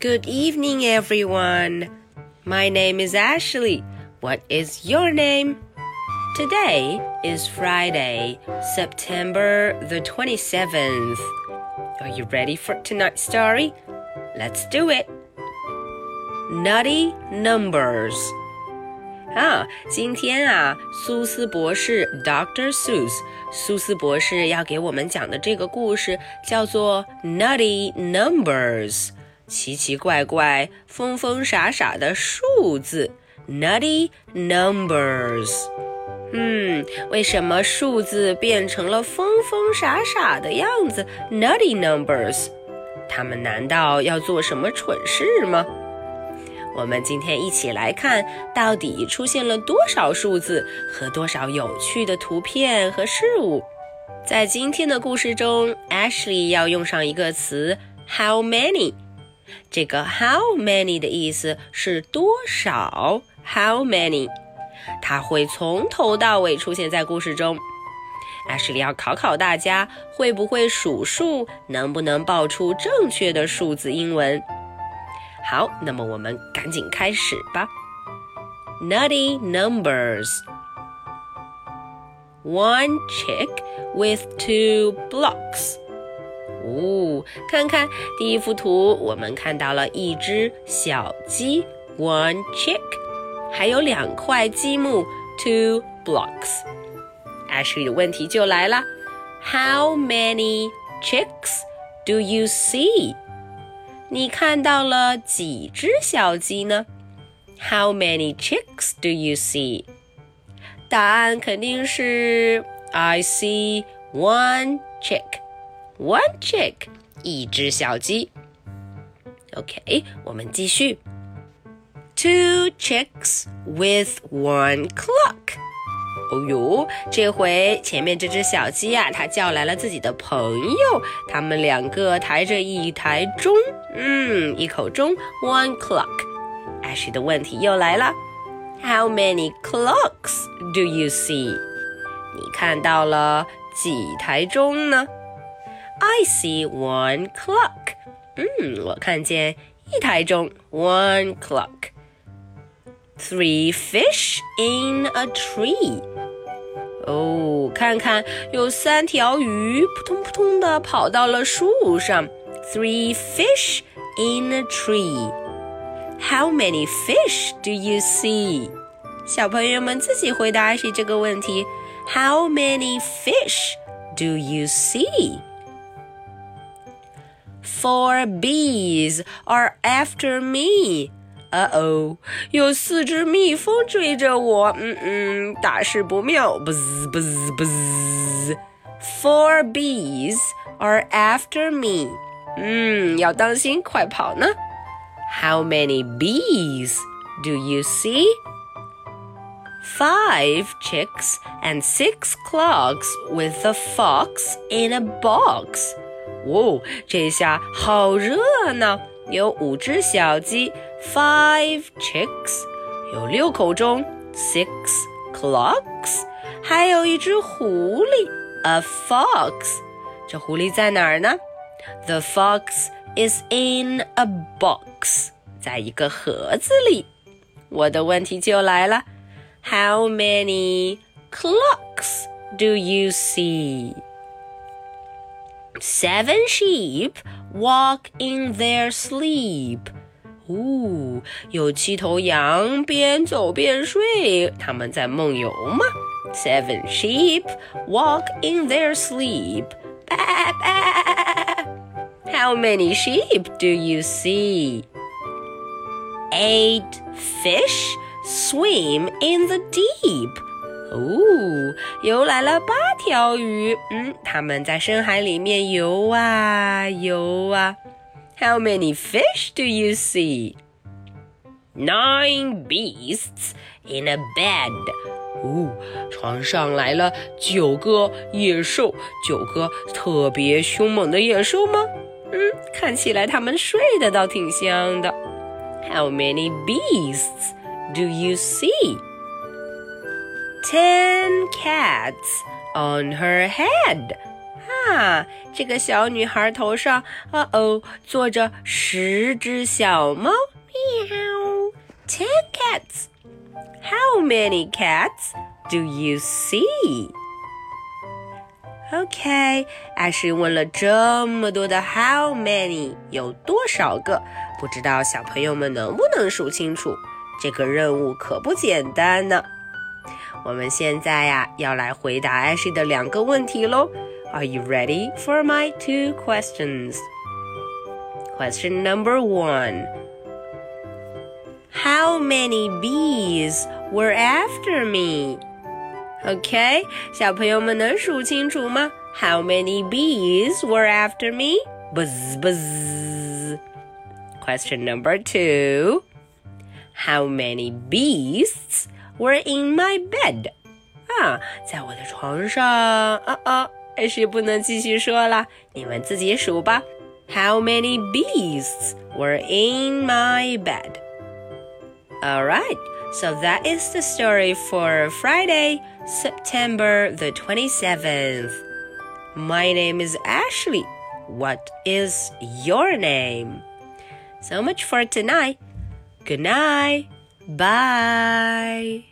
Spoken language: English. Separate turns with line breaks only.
Good evening, everyone. My name is Ashley. What is your name? Today is Friday, September the 27th. Are you ready for tonight's story? Let's do it. Nutty Numbers. 啊，今天啊，苏斯博士 Dr. Seuss 苏斯博士要给我们讲的这个故事叫做《Nutty Numbers》， 奇奇怪怪、疯疯傻傻的数字。Nutty Numbers。嗯，为什么数字变成了疯疯傻傻的样子？Nutty Numbers。他们难道要做什么蠢事吗？我们今天一起来看，到底出现了多少数字和多少有趣的图片和事物。在今天的故事中，Ashley 要用上一个词 “how many”。这个 “how many” 的意思是多少？How many？它会从头到尾出现在故事中。Ashley 要考考大家，会不会数数？能不能报出正确的数字英文？好，那么我们赶紧开始吧。Nutty numbers. One chick with two blocks. 哦，看看第一幅图，我们看到了一只小鸡，one chick，还有两块积木，two blocks。Ashley 问题就来了，How many chicks do you see？你看到了几只小鸡呢？How many chicks do you see？答案肯定是 I see one chick. One chick，一只小鸡。OK，我们继续。Two chicks with one clock。哦呦，这回前面这只小鸡啊，它叫来了自己的朋友，他们两个抬着一台钟，嗯，一口钟，one clock。Ashley 的问题又来了，How many clocks do you see？你看到了几台钟呢 ？I see one clock。嗯，我看见一台钟，one clock。Three fish in a tree。哦，看看，有三条鱼扑通扑通的跑到了树上。Three fish in a tree. How many fish do you see? 小朋友们自己回答是这个问题。How many fish do you see? Four bees are after me. 呃哦，有四只蜜蜂追着我，嗯嗯，大事不妙！buzz buzz buzz。Four bees are after me。嗯，要当心，快跑呢！How many bees do you see? Five chicks and six clogs with a fox in a box。 哦，这下好热闹！有五只小鸡，five chicks，有六口钟，six clocks，还有一只狐狸，a fox。这狐狸在哪儿呢？The fox is in a box，在一个盒子里。我的问题就来了，How many clocks do you see? Seven sheep walk in their sleep. 哦，有七头羊边走边睡，他们在梦游吗？Seven sheep walk in their sleep. Bah, bah. How many sheep do you see? Eight fish swim in the deep. 哦，游来了八条鱼，嗯，它们在深海里面游啊游啊。How many fish do you see? Nine beasts in a bed. 哦，床上来了九个野兽，九个特别凶猛的野兽吗？嗯，看起来它们睡得倒挺香的。How many beasts do you see? Ten cats on her head. 啊，这个小女孩头上，哦哦，坐着十只小猫。Meow. Ten cats. How many cats do you see? OK，艾什问了这么多的 How many 有多少个？不知道小朋友们能不能数清楚？这个任务可不简单呢。 我们现在呀，要来回答艾希的两个问题喽。Are you ready for my two questions? Question number one How many bees were after me? OK，小朋友们能数清楚吗？How many bees were after me? Buzz buzz. Question number two How many beasts were in my bed? 啊，在我的床上，啊啊。还是不能继续说了，你们自己数吧。How many beasts were in my bed? All right, so that is the story for Friday, September the 27th. My name is Ashley. What is your name? So much for tonight. Good night. Bye.